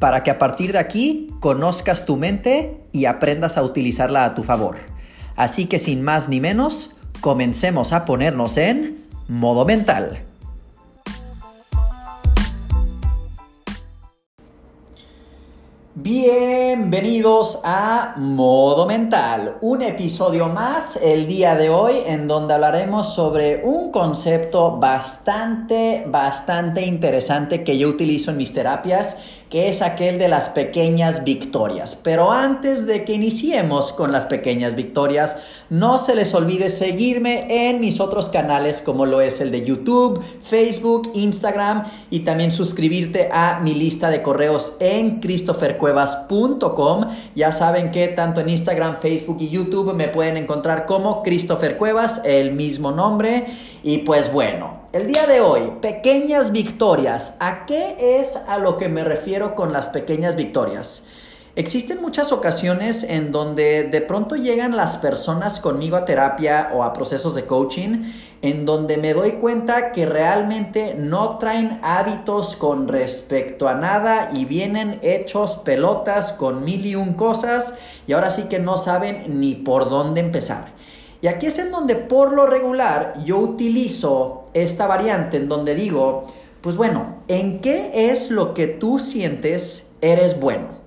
para que a partir de aquí conozcas tu mente y aprendas a utilizarla a tu favor. Así que sin más ni menos, comencemos a ponernos en modo mental. Bienvenidos a Modo Mental, un episodio más el día de hoy en donde hablaremos sobre un concepto bastante, bastante interesante que yo utilizo en mis terapias que es aquel de las pequeñas victorias. Pero antes de que iniciemos con las pequeñas victorias, no se les olvide seguirme en mis otros canales como lo es el de YouTube, Facebook, Instagram y también suscribirte a mi lista de correos en christophercuevas.com. Ya saben que tanto en Instagram, Facebook y YouTube me pueden encontrar como Christopher Cuevas, el mismo nombre. Y pues bueno, el día de hoy, pequeñas victorias. ¿A qué es a lo que me refiero con las pequeñas victorias? Existen muchas ocasiones en donde de pronto llegan las personas conmigo a terapia o a procesos de coaching, en donde me doy cuenta que realmente no traen hábitos con respecto a nada y vienen hechos pelotas con mil y un cosas y ahora sí que no saben ni por dónde empezar. Y aquí es en donde por lo regular yo utilizo esta variante en donde digo, pues bueno, ¿en qué es lo que tú sientes eres bueno?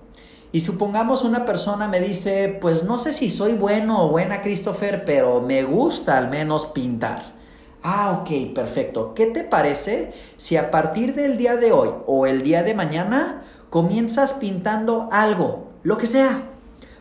Y supongamos una persona me dice, pues no sé si soy bueno o buena, Christopher, pero me gusta al menos pintar. Ah, ok, perfecto. ¿Qué te parece si a partir del día de hoy o el día de mañana comienzas pintando algo, lo que sea?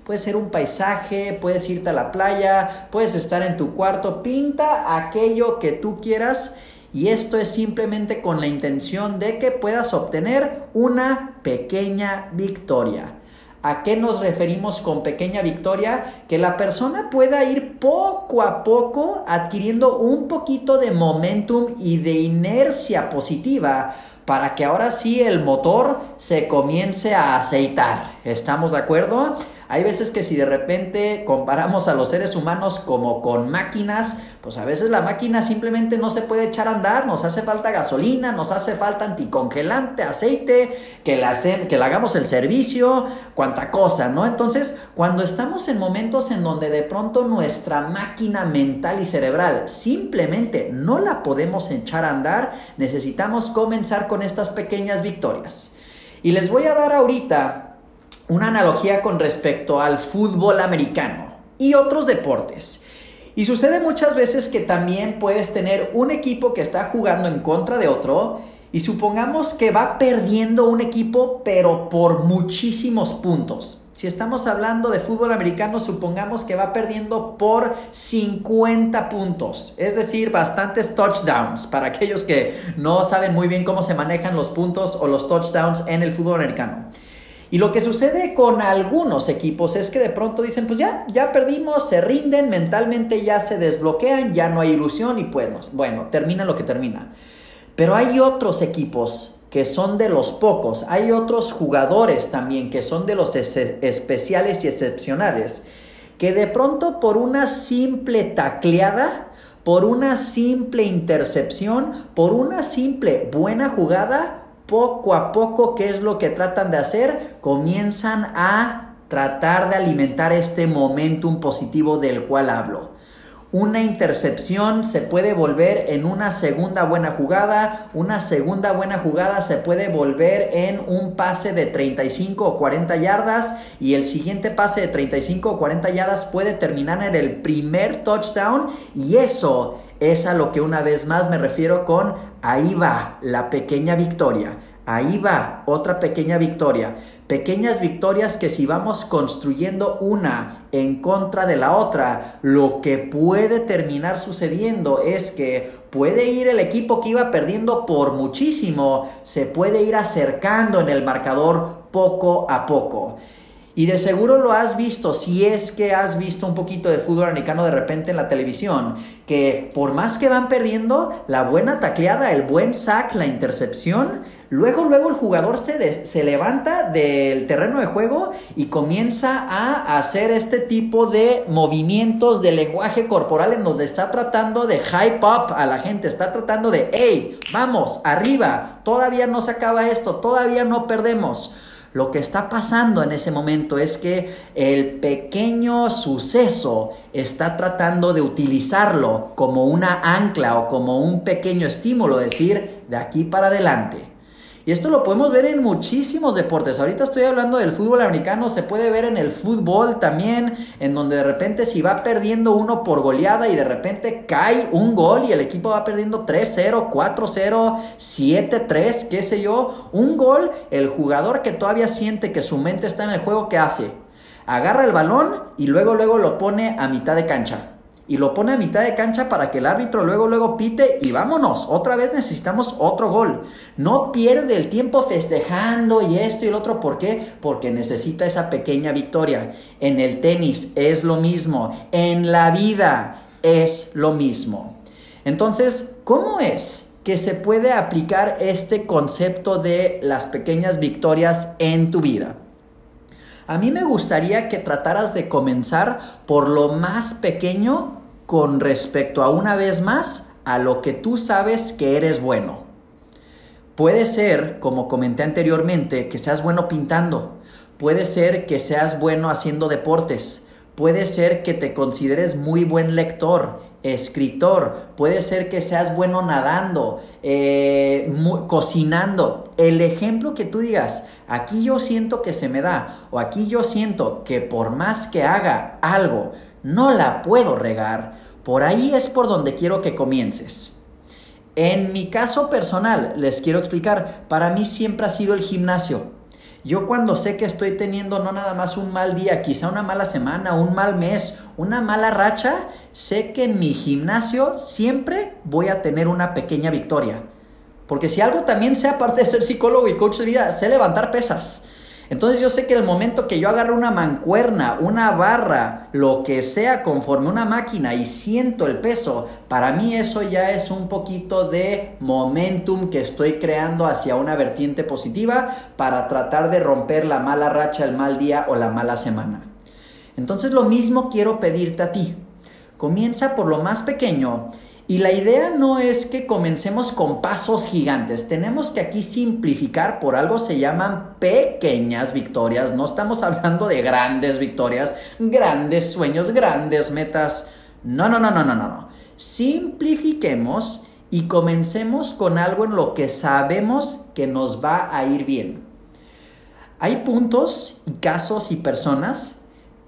Puede ser un paisaje, puedes irte a la playa, puedes estar en tu cuarto, pinta aquello que tú quieras y esto es simplemente con la intención de que puedas obtener una pequeña victoria. ¿A qué nos referimos con pequeña victoria? Que la persona pueda ir poco a poco adquiriendo un poquito de momentum y de inercia positiva para que ahora sí el motor se comience a aceitar. ¿Estamos de acuerdo? Hay veces que si de repente comparamos a los seres humanos como con máquinas, pues a veces la máquina simplemente no se puede echar a andar, nos hace falta gasolina, nos hace falta anticongelante, aceite, que le, que le hagamos el servicio, cuanta cosa, ¿no? Entonces, cuando estamos en momentos en donde de pronto nuestra máquina mental y cerebral simplemente no la podemos echar a andar, necesitamos comenzar con estas pequeñas victorias. Y les voy a dar ahorita una analogía con respecto al fútbol americano y otros deportes. Y sucede muchas veces que también puedes tener un equipo que está jugando en contra de otro y supongamos que va perdiendo un equipo pero por muchísimos puntos. Si estamos hablando de fútbol americano, supongamos que va perdiendo por 50 puntos, es decir, bastantes touchdowns para aquellos que no saben muy bien cómo se manejan los puntos o los touchdowns en el fútbol americano. Y lo que sucede con algunos equipos es que de pronto dicen, pues ya, ya perdimos, se rinden, mentalmente ya se desbloquean, ya no hay ilusión y pues, bueno, termina lo que termina. Pero hay otros equipos que son de los pocos, hay otros jugadores también que son de los especiales y excepcionales, que de pronto por una simple tacleada, por una simple intercepción, por una simple buena jugada, poco a poco, ¿qué es lo que tratan de hacer? Comienzan a tratar de alimentar este momentum positivo del cual hablo. Una intercepción se puede volver en una segunda buena jugada, una segunda buena jugada se puede volver en un pase de 35 o 40 yardas y el siguiente pase de 35 o 40 yardas puede terminar en el primer touchdown y eso es a lo que una vez más me refiero con ahí va la pequeña victoria. Ahí va, otra pequeña victoria. Pequeñas victorias que si vamos construyendo una en contra de la otra, lo que puede terminar sucediendo es que puede ir el equipo que iba perdiendo por muchísimo, se puede ir acercando en el marcador poco a poco. Y de seguro lo has visto, si es que has visto un poquito de fútbol americano de repente en la televisión, que por más que van perdiendo, la buena tacleada, el buen sack, la intercepción, luego, luego el jugador se, se levanta del terreno de juego y comienza a hacer este tipo de movimientos de lenguaje corporal en donde está tratando de hype up a la gente, está tratando de, hey, vamos, arriba, todavía no se acaba esto, todavía no perdemos. Lo que está pasando en ese momento es que el pequeño suceso está tratando de utilizarlo como una ancla o como un pequeño estímulo, decir, de aquí para adelante. Y esto lo podemos ver en muchísimos deportes. Ahorita estoy hablando del fútbol americano, se puede ver en el fútbol también, en donde de repente si va perdiendo uno por goleada y de repente cae un gol y el equipo va perdiendo 3-0, 4-0, 7-3, qué sé yo, un gol, el jugador que todavía siente que su mente está en el juego, ¿qué hace? Agarra el balón y luego luego lo pone a mitad de cancha y lo pone a mitad de cancha para que el árbitro luego luego pite y vámonos, otra vez necesitamos otro gol. No pierde el tiempo festejando y esto y el otro, ¿por qué? Porque necesita esa pequeña victoria. En el tenis es lo mismo, en la vida es lo mismo. Entonces, ¿cómo es que se puede aplicar este concepto de las pequeñas victorias en tu vida? A mí me gustaría que trataras de comenzar por lo más pequeño con respecto a una vez más a lo que tú sabes que eres bueno. Puede ser, como comenté anteriormente, que seas bueno pintando. Puede ser que seas bueno haciendo deportes. Puede ser que te consideres muy buen lector, escritor. Puede ser que seas bueno nadando, eh, cocinando. El ejemplo que tú digas, aquí yo siento que se me da, o aquí yo siento que por más que haga algo, no la puedo regar. Por ahí es por donde quiero que comiences. En mi caso personal, les quiero explicar, para mí siempre ha sido el gimnasio. Yo cuando sé que estoy teniendo no nada más un mal día, quizá una mala semana, un mal mes, una mala racha, sé que en mi gimnasio siempre voy a tener una pequeña victoria. Porque si algo también sé, aparte de ser psicólogo y coach de vida, sé levantar pesas. Entonces yo sé que el momento que yo agarro una mancuerna, una barra, lo que sea conforme una máquina y siento el peso, para mí eso ya es un poquito de momentum que estoy creando hacia una vertiente positiva para tratar de romper la mala racha, el mal día o la mala semana. Entonces lo mismo quiero pedirte a ti. Comienza por lo más pequeño y la idea no es que comencemos con pasos gigantes, tenemos que aquí simplificar, por algo se llaman pequeñas victorias, no estamos hablando de grandes victorias, grandes sueños, grandes metas, no, no, no, no, no, no, no. Simplifiquemos y comencemos con algo en lo que sabemos que nos va a ir bien. Hay puntos y casos y personas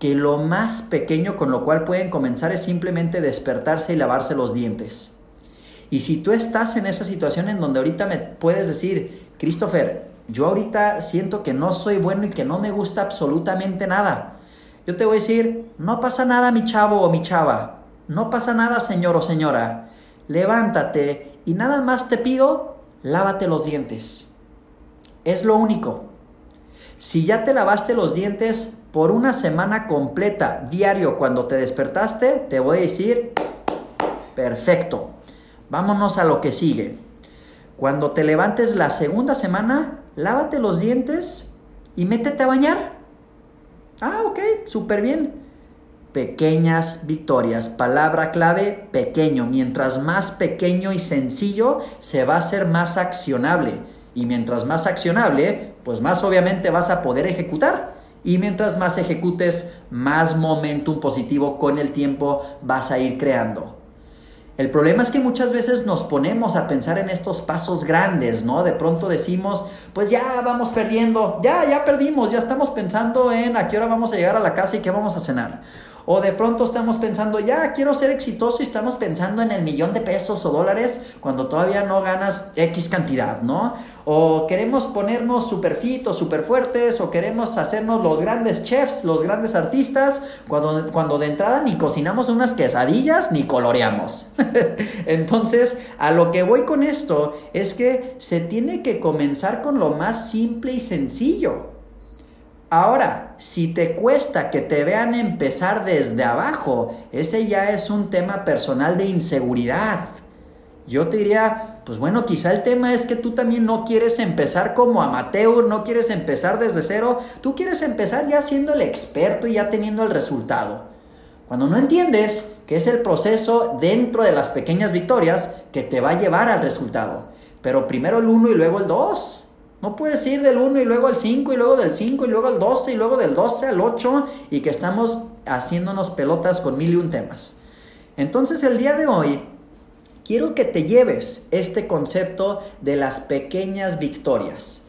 que lo más pequeño con lo cual pueden comenzar es simplemente despertarse y lavarse los dientes. Y si tú estás en esa situación en donde ahorita me puedes decir, Christopher, yo ahorita siento que no soy bueno y que no me gusta absolutamente nada. Yo te voy a decir, no pasa nada mi chavo o mi chava. No pasa nada señor o señora. Levántate y nada más te pido, lávate los dientes. Es lo único. Si ya te lavaste los dientes, por una semana completa, diario, cuando te despertaste, te voy a decir, perfecto. Vámonos a lo que sigue. Cuando te levantes la segunda semana, lávate los dientes y métete a bañar. Ah, ok, súper bien. Pequeñas victorias. Palabra clave, pequeño. Mientras más pequeño y sencillo, se va a hacer más accionable. Y mientras más accionable, pues más obviamente vas a poder ejecutar. Y mientras más ejecutes, más momentum positivo con el tiempo vas a ir creando. El problema es que muchas veces nos ponemos a pensar en estos pasos grandes, ¿no? De pronto decimos, pues ya vamos perdiendo, ya, ya perdimos, ya estamos pensando en a qué hora vamos a llegar a la casa y qué vamos a cenar. O de pronto estamos pensando, ya quiero ser exitoso y estamos pensando en el millón de pesos o dólares cuando todavía no ganas X cantidad, ¿no? O queremos ponernos super fit o super fuertes o queremos hacernos los grandes chefs, los grandes artistas, cuando, cuando de entrada ni cocinamos unas quesadillas ni coloreamos. Entonces, a lo que voy con esto es que se tiene que comenzar con lo más simple y sencillo. Ahora, si te cuesta que te vean empezar desde abajo, ese ya es un tema personal de inseguridad. Yo te diría, pues bueno, quizá el tema es que tú también no quieres empezar como amateur, no quieres empezar desde cero, tú quieres empezar ya siendo el experto y ya teniendo el resultado. Cuando no entiendes que es el proceso dentro de las pequeñas victorias que te va a llevar al resultado, pero primero el 1 y luego el 2. No puedes ir del 1 y luego al 5 y luego del 5 y luego al 12 y luego del 12 al 8 y que estamos haciéndonos pelotas con mil y un temas. Entonces el día de hoy quiero que te lleves este concepto de las pequeñas victorias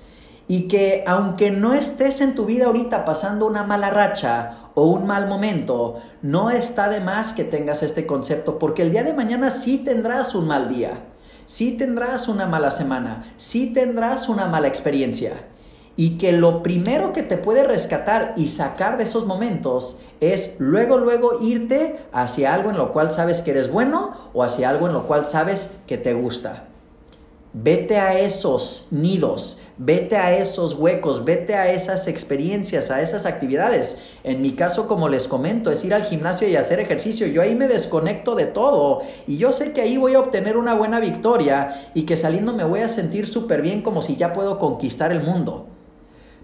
y que aunque no estés en tu vida ahorita pasando una mala racha o un mal momento, no está de más que tengas este concepto porque el día de mañana sí tendrás un mal día. Sí tendrás una mala semana, sí tendrás una mala experiencia. Y que lo primero que te puede rescatar y sacar de esos momentos es luego, luego irte hacia algo en lo cual sabes que eres bueno o hacia algo en lo cual sabes que te gusta. Vete a esos nidos, vete a esos huecos, vete a esas experiencias, a esas actividades. En mi caso, como les comento, es ir al gimnasio y hacer ejercicio. Yo ahí me desconecto de todo y yo sé que ahí voy a obtener una buena victoria y que saliendo me voy a sentir súper bien como si ya puedo conquistar el mundo.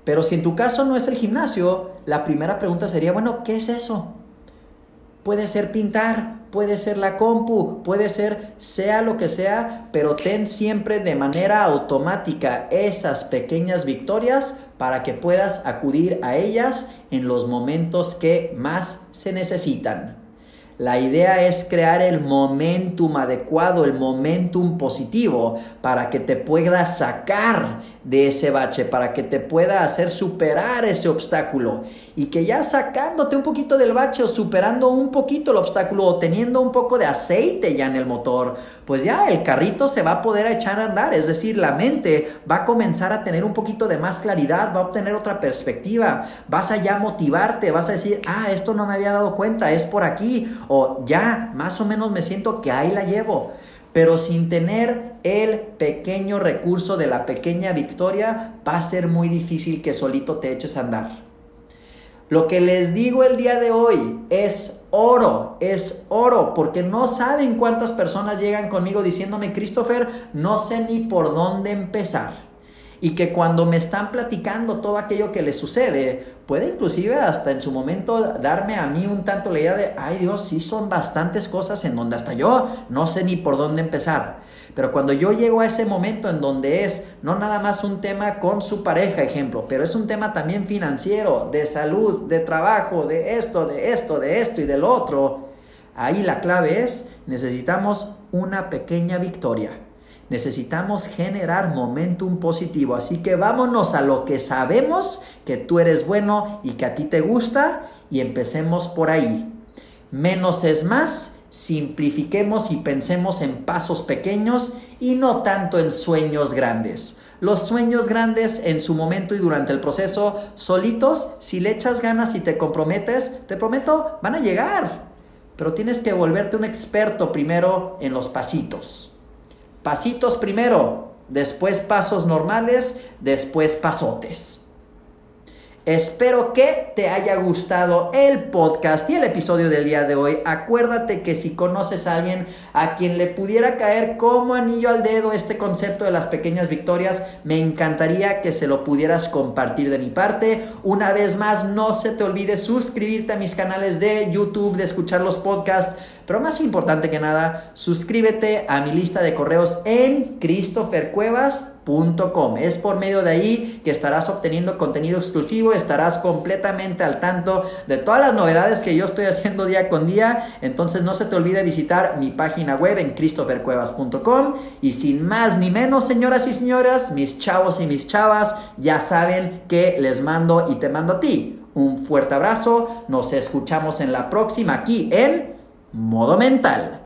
Pero si en tu caso no es el gimnasio, la primera pregunta sería, bueno, ¿qué es eso? Puede ser pintar, puede ser la compu, puede ser sea lo que sea, pero ten siempre de manera automática esas pequeñas victorias para que puedas acudir a ellas en los momentos que más se necesitan. La idea es crear el momentum adecuado, el momentum positivo, para que te pueda sacar de ese bache, para que te pueda hacer superar ese obstáculo. Y que ya sacándote un poquito del bache o superando un poquito el obstáculo o teniendo un poco de aceite ya en el motor, pues ya el carrito se va a poder echar a andar. Es decir, la mente va a comenzar a tener un poquito de más claridad, va a obtener otra perspectiva. Vas a ya motivarte, vas a decir, ah, esto no me había dado cuenta, es por aquí o ya, más o menos me siento que ahí la llevo. Pero sin tener el pequeño recurso de la pequeña victoria, va a ser muy difícil que solito te eches a andar. Lo que les digo el día de hoy es oro, es oro, porque no saben cuántas personas llegan conmigo diciéndome, Christopher, no sé ni por dónde empezar y que cuando me están platicando todo aquello que les sucede, puede inclusive hasta en su momento darme a mí un tanto la idea de, ay Dios, sí son bastantes cosas en donde hasta yo no sé ni por dónde empezar. Pero cuando yo llego a ese momento en donde es no nada más un tema con su pareja, ejemplo, pero es un tema también financiero, de salud, de trabajo, de esto, de esto, de esto y del otro, ahí la clave es necesitamos una pequeña victoria. Necesitamos generar momentum positivo. Así que vámonos a lo que sabemos que tú eres bueno y que a ti te gusta y empecemos por ahí. Menos es más. Simplifiquemos y pensemos en pasos pequeños y no tanto en sueños grandes. Los sueños grandes en su momento y durante el proceso, solitos, si le echas ganas y te comprometes, te prometo, van a llegar. Pero tienes que volverte un experto primero en los pasitos. Pasitos primero, después pasos normales, después pasotes. Espero que te haya gustado el podcast y el episodio del día de hoy. Acuérdate que si conoces a alguien a quien le pudiera caer como anillo al dedo este concepto de las pequeñas victorias, me encantaría que se lo pudieras compartir de mi parte. Una vez más, no se te olvide suscribirte a mis canales de YouTube, de escuchar los podcasts, pero más importante que nada, suscríbete a mi lista de correos en christophercuevas.com. Es por medio de ahí que estarás obteniendo contenido exclusivo estarás completamente al tanto de todas las novedades que yo estoy haciendo día con día. Entonces no se te olvide visitar mi página web en christophercuevas.com. Y sin más ni menos, señoras y señoras, mis chavos y mis chavas ya saben que les mando y te mando a ti Un fuerte abrazo, nos escuchamos en la próxima aquí en Modo Mental.